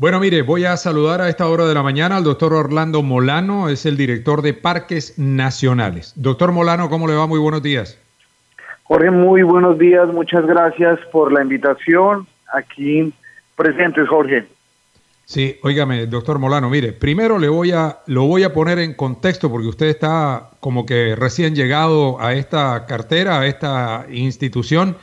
Bueno, mire, voy a saludar a esta hora de la mañana al doctor Orlando Molano, es el director de Parques Nacionales. Doctor Molano, ¿cómo le va? Muy buenos días. Jorge, muy buenos días. Muchas gracias por la invitación. Aquí presentes, Jorge. Sí, óigame, doctor Molano, mire, primero le voy a, lo voy a poner en contexto porque usted está como que recién llegado a esta cartera, a esta institución.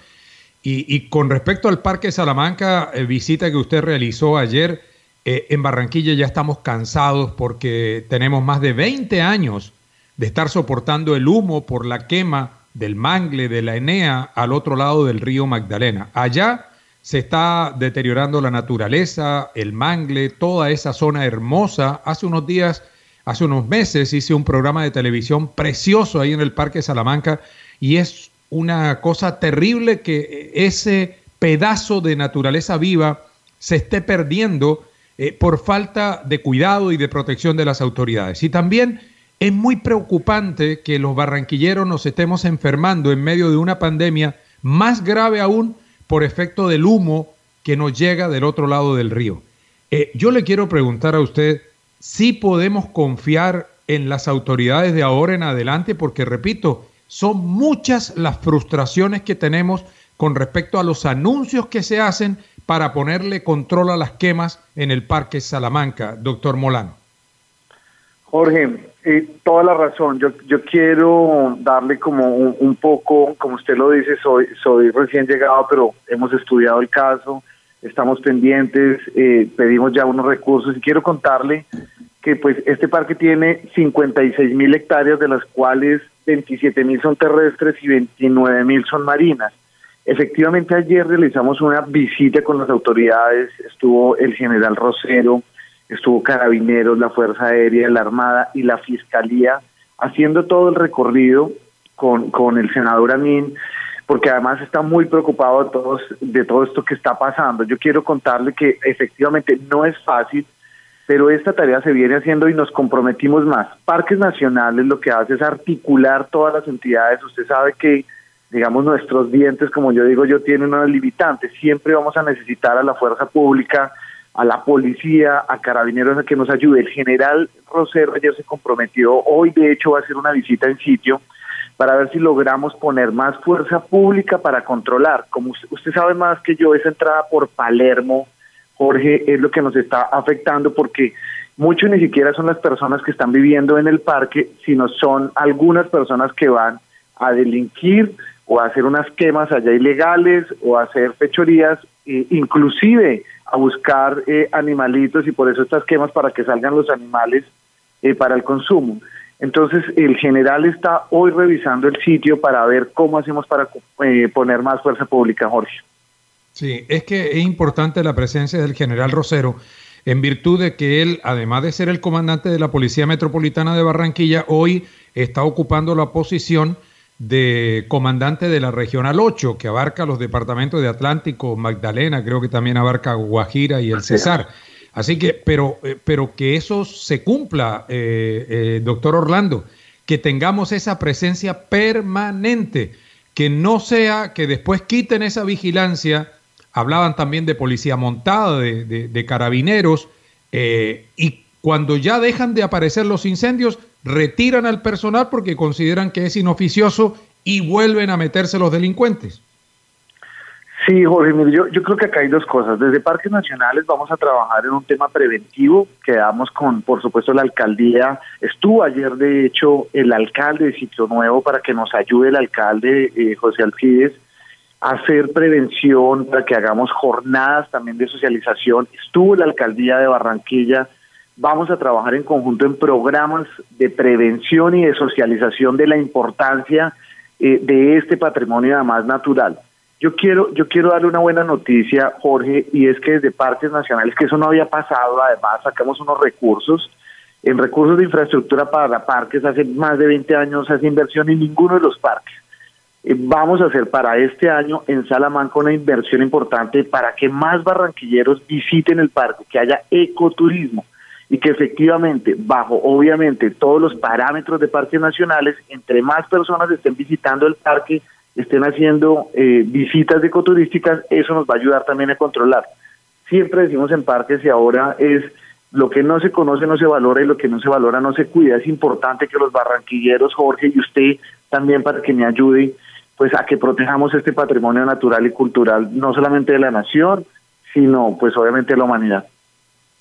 Y, con respecto al Parque Salamanca, eh, visita que usted realizó ayer eh, en Barranquilla, ya estamos cansados porque tenemos más de 20 años de estar soportando el humo por la quema del mangle de la Enea al otro lado del río Magdalena. Allá se está deteriorando la naturaleza, el mangle, toda esa zona hermosa. Hace unos días, hace unos meses hice un programa de televisión precioso ahí en el Parque Salamanca y es una cosa terrible que ese pedazo de naturaleza viva se esté perdiendo eh, por falta de cuidado y de protección de las autoridades. Y también es muy preocupante que los barranquilleros nos estemos enfermando en medio de una pandemia más grave aún por efecto del humo que nos llega del otro lado del río. Eh, yo le quiero preguntar a usted si podemos confiar en las autoridades de ahora en adelante, porque repito, son muchas las frustraciones que tenemos con respecto a los anuncios que se hacen para ponerle control a las quemas en el Parque Salamanca, doctor Molano. Jorge, eh, toda la razón. Yo, yo quiero darle como un, poco, como usted lo dice, soy, soy recién llegado, pero hemos estudiado el caso, estamos pendientes, eh, pedimos ya unos recursos y quiero contarle que pues este parque tiene 56 mil hectáreas, de las cuales 27 mil son terrestres y 29 mil son marinas. Efectivamente ayer realizamos una visita con las autoridades, estuvo el general Rosero, estuvo Carabineros, la Fuerza Aérea, la Armada y la Fiscalía haciendo todo el recorrido con, con el senador Amin, porque además está muy preocupado de, todo esto que está pasando. Yo quiero contarle que efectivamente no es fácil, pero esta tarea se viene haciendo y nos comprometimos más. Parques Nacionales lo que hace es articular todas las entidades. Usted sabe que, digamos, nuestros dientes, como yo digo, yo tienen una limitante. Siempre vamos a necesitar a la fuerza pública, a la policía, a carabineros a que nos ayude. El general Rosero ayer se comprometió, hoy de hecho va a hacer una visita en sitio para ver si logramos poner más fuerza pública para controlar. Como usted, sabe más que yo, esa entrada por Palermo, Jorge, es lo que nos está afectando porque mucho ni siquiera son las personas que están viviendo en el parque, sino son algunas personas que van a delinquir o a hacer unas quemas allá ilegales o a hacer fechorías, e inclusive a buscar eh, animalitos y por eso estas quemas para que salgan los animales eh, para el consumo. Entonces el general está hoy revisando el sitio para ver cómo hacemos para eh, poner más fuerza pública, Jorge. Sí, es que es importante la presencia del general Rosero en virtud de que él, además de ser el comandante de la Policía Metropolitana de Barranquilla, hoy está ocupando la posición de comandante de la Regional 8, que abarca los departamentos de Atlántico, Magdalena, creo que también abarca Guajira y el Cesar. Así que, pero, eh, pero que eso se cumpla, eh, eh, doctor Orlando, que tengamos esa presencia permanente, que no sea que después quiten esa vigilancia. Hablaban también de policía montada, de, de carabineros, y cuando ya dejan de aparecer los incendios, retiran al personal porque consideran que es inoficioso y vuelven a meterse los delincuentes. Sí, Jorge, yo, yo creo que acá hay dos cosas. Desde Parques Nacionales vamos a trabajar en un tema preventivo. Quedamos con, por supuesto, la alcaldía. Estuvo ayer, de hecho, el alcalde de Sitio Nuevo para que nos ayude el alcalde eh, José Alcides hacer prevención, para que hagamos jornadas también de socialización. Estuvo la alcaldía de Barranquilla vamos a trabajar en conjunto en programas de prevención y de socialización de la importancia eh, de este patrimonio además natural. Yo quiero, yo quiero darle una buena noticia, Jorge, y es que desde parques nacionales, que eso no había pasado, además sacamos unos recursos, en recursos de infraestructura para parques, hace más de 20 años hace inversión en ninguno de los parques. Eh, vamos a hacer para este año en Salamanca una inversión importante para que más barranquilleros visiten el parque, que haya ecoturismo y que efectivamente, bajo obviamente todos los parámetros de parques nacionales, entre más personas estén visitando el parque, estén haciendo eh, visitas ecoturísticas, eso nos va a ayudar también a controlar. Siempre decimos en parques y ahora es lo que no se conoce no se valora y lo que no se valora no se cuida. Es importante que los barranquilleros, Jorge, y usted también para que me ayude, pues a que protejamos este patrimonio natural y cultural, no solamente de la nación, sino pues obviamente de la humanidad.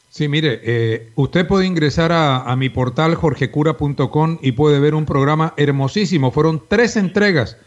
Sí, mire, eh, usted puede ingresar a, a mi portal jorgecura.com y puede ver un programa hermosísimo. Fueron tres entregas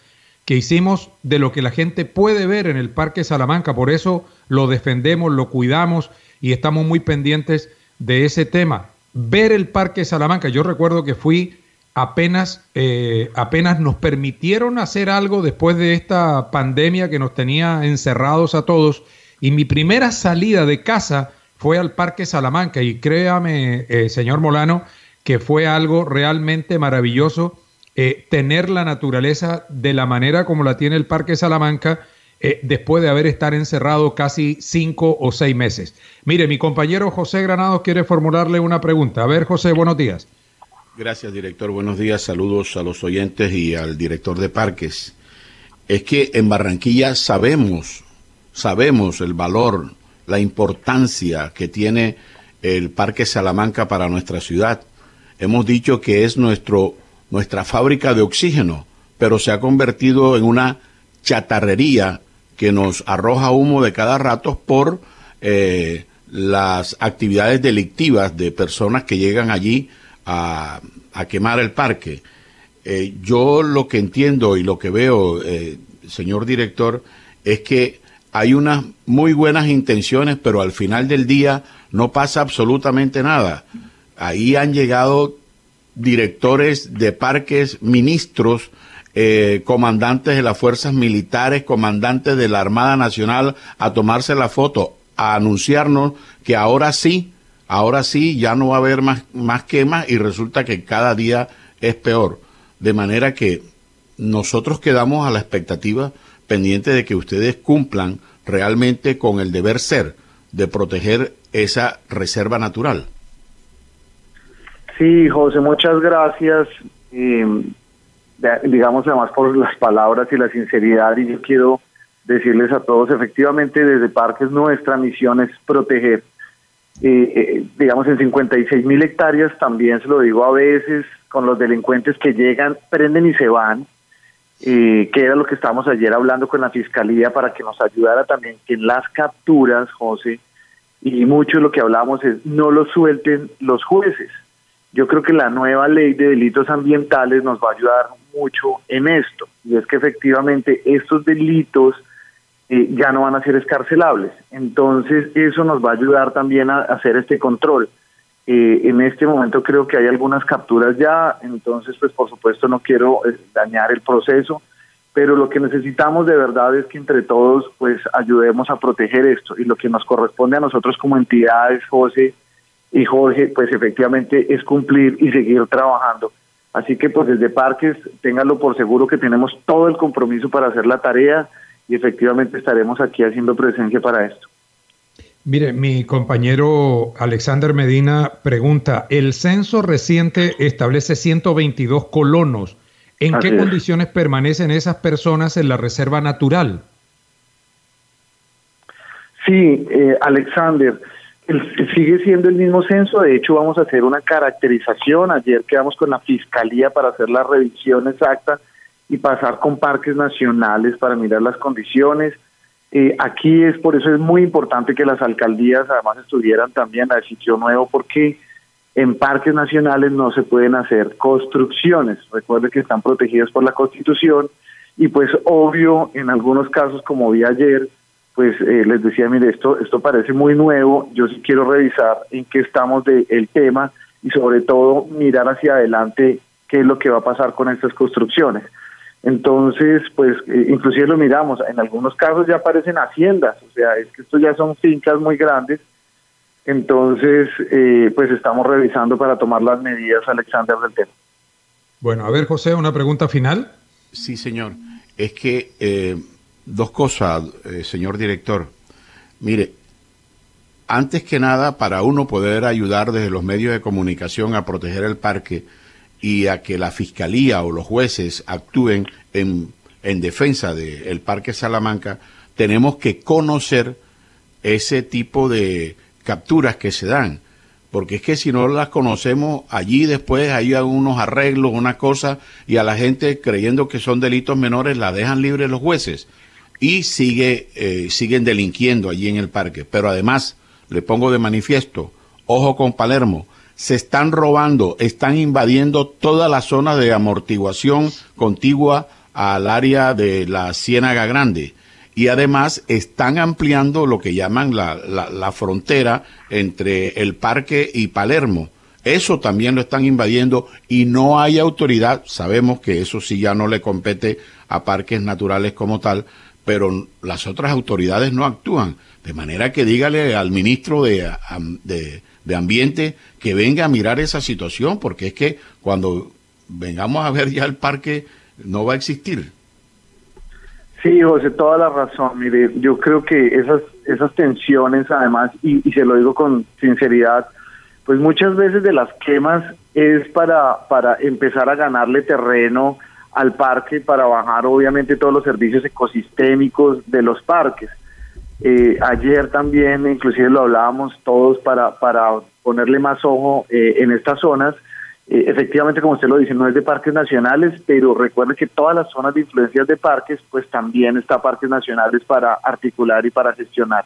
que hicimos de lo que la gente puede ver en el Parque Salamanca. Por eso lo defendemos, lo cuidamos y estamos muy pendientes de ese tema. Ver el Parque Salamanca. Yo recuerdo que fui apenas, eh, apenas nos permitieron hacer algo después de esta pandemia que nos tenía encerrados a todos. Y mi primera salida de casa fue al Parque Salamanca. Y créame, eh, señor Molano, que fue algo realmente maravilloso eh, tener la naturaleza de la manera como la tiene el Parque Salamanca después de haber estado encerrado casi cinco o seis meses. Mire, mi compañero José Granados quiere formularle una pregunta. A ver, José, buenos días. Gracias, director. Buenos días. Saludos a los oyentes y al director de parques. Es que en Barranquilla sabemos, sabemos el valor, la importancia que tiene el Parque Salamanca para nuestra ciudad. Hemos dicho que es nuestro nuestra fábrica de oxígeno, pero se ha convertido en una chatarrería que nos arroja humo de cada rato por eh, las actividades delictivas de personas que llegan allí a, quemar el parque. Eh, yo lo que entiendo y lo que veo, eh, señor director, es que hay unas muy buenas intenciones, pero al final del día no pasa absolutamente nada. Ahí han llegado directores de parques, ministros, eh, comandantes de las fuerzas militares, comandantes de la Armada Nacional a tomarse la foto, a anunciarnos que ahora sí, ahora sí ya no va a haber más, más quemas y resulta que cada día es peor. De manera que nosotros quedamos a la expectativa pendiente de que ustedes cumplan realmente con el deber ser de proteger esa reserva natural. Sí, José, muchas gracias. digamos además por las palabras y la sinceridad y yo quiero decirles a todos, efectivamente desde Parques nuestra misión es proteger, eh, eh, digamos en 56 mil hectáreas, también se lo digo a veces con los delincuentes que llegan, prenden y se van, eh, que era lo que estábamos ayer hablando con la Fiscalía para que nos ayudara también que en las capturas, José, y mucho de lo que hablamos es no lo suelten los jueces. Yo creo que la nueva ley de delitos ambientales nos va a ayudar mucho en esto, y es que efectivamente estos delitos eh, ya no van a ser escarcelables. Entonces eso nos va a ayudar también a, hacer este control. Eh, en este momento creo que hay algunas capturas ya, entonces pues por supuesto no quiero eh, dañar el proceso, pero lo que necesitamos de verdad es que entre todos pues ayudemos a proteger esto y lo que nos corresponde a nosotros como entidades, José, y Jorge, pues efectivamente es cumplir y seguir trabajando. Así que pues desde Parques, ténganlo por seguro que tenemos todo el compromiso para hacer la tarea y efectivamente estaremos aquí haciendo presencia para esto. Mire, mi compañero Alexander Medina pregunta, el censo reciente establece 122 colonos. ¿En qué condiciones permanecen esas personas en la reserva natural? Sí, eh, Alexander, sigue siendo el mismo censo, de hecho vamos a hacer una caracterización, ayer quedamos con la Fiscalía para hacer la revisión exacta y pasar con parques nacionales para mirar las condiciones. Eh, aquí es por eso es muy importante que las alcaldías además estuvieran también a sitio nuevo porque en parques nacionales no se pueden hacer construcciones, recuerde que están protegidos por la Constitución y pues obvio en algunos casos como vi ayer pues eh, les decía, mire, esto, esto parece muy nuevo, yo sí quiero revisar en qué estamos del el tema y sobre todo mirar hacia adelante qué es lo que va a pasar con estas construcciones. Entonces, pues eh, inclusive lo miramos, en algunos casos ya aparecen haciendas, o sea, es que estos ya son fincas muy grandes. Entonces, eh, pues estamos revisando para tomar las medidas, Alexander, del tema. Bueno, a ver, José, una pregunta final. Sí, señor. Es que eh, dos cosas, señor director. Mire, antes que nada, para uno poder ayudar desde los medios de comunicación a proteger el parque, y a que la fiscalía o los jueces actúen en, en defensa del Parque Salamanca, tenemos que conocer ese tipo de capturas que se dan. Porque es que si no las conocemos, allí después hay unos arreglos, una cosa, y a la gente creyendo que son delitos menores la dejan libre los jueces y sigue, eh, siguen delinquiendo allí en el parque. Pero además, le pongo de manifiesto, ojo con Palermo, se están robando, están invadiendo toda la zona de amortiguación contigua al área de la Ciénaga Grande. Y además están ampliando lo que llaman la, la, frontera entre el parque y Palermo. Eso también lo están invadiendo y no hay autoridad. Sabemos que eso sí ya no le compete a parques naturales como tal, pero las otras autoridades no actúan. De manera que dígale al ministro de, de de ambiente que venga a mirar esa situación, porque es que cuando vengamos a ver ya el parque no va a existir. Sí, José, toda la razón. Mire, yo creo que esas, esas tensiones, además, y, y se lo digo con sinceridad, pues muchas veces de las quemas es para, para empezar a ganarle terreno al parque, para bajar obviamente todos los servicios ecosistémicos de los parques. Eh, ayer también, inclusive lo hablábamos todos para, para ponerle más ojo eh, en estas zonas. Eh, efectivamente, como usted lo dice, no es de parques nacionales, pero recuerde que todas las zonas de influencias de parques, pues también está parques nacionales para articular y para gestionar.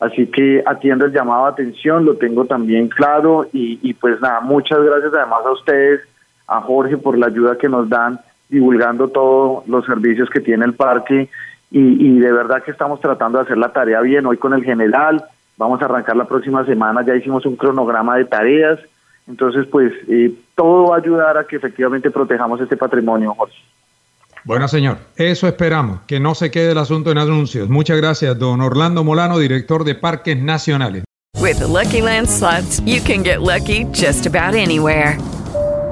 Así que atiendo el llamado de atención, lo tengo también claro y, y pues nada, muchas gracias además a ustedes, a Jorge por la ayuda que nos dan divulgando todos los servicios que tiene el parque y, de verdad que estamos tratando de hacer la tarea bien. Hoy con el general, vamos a arrancar la próxima semana, ya hicimos un cronograma de tareas, entonces pues eh, todo va a ayudar a que efectivamente protejamos este patrimonio, Jorge. Bueno, señor, eso esperamos, que no se quede el asunto en anuncios. Muchas gracias, don Orlando Molano, director de Parques Nacionales. With Lucky Land slots, you can get lucky just about anywhere.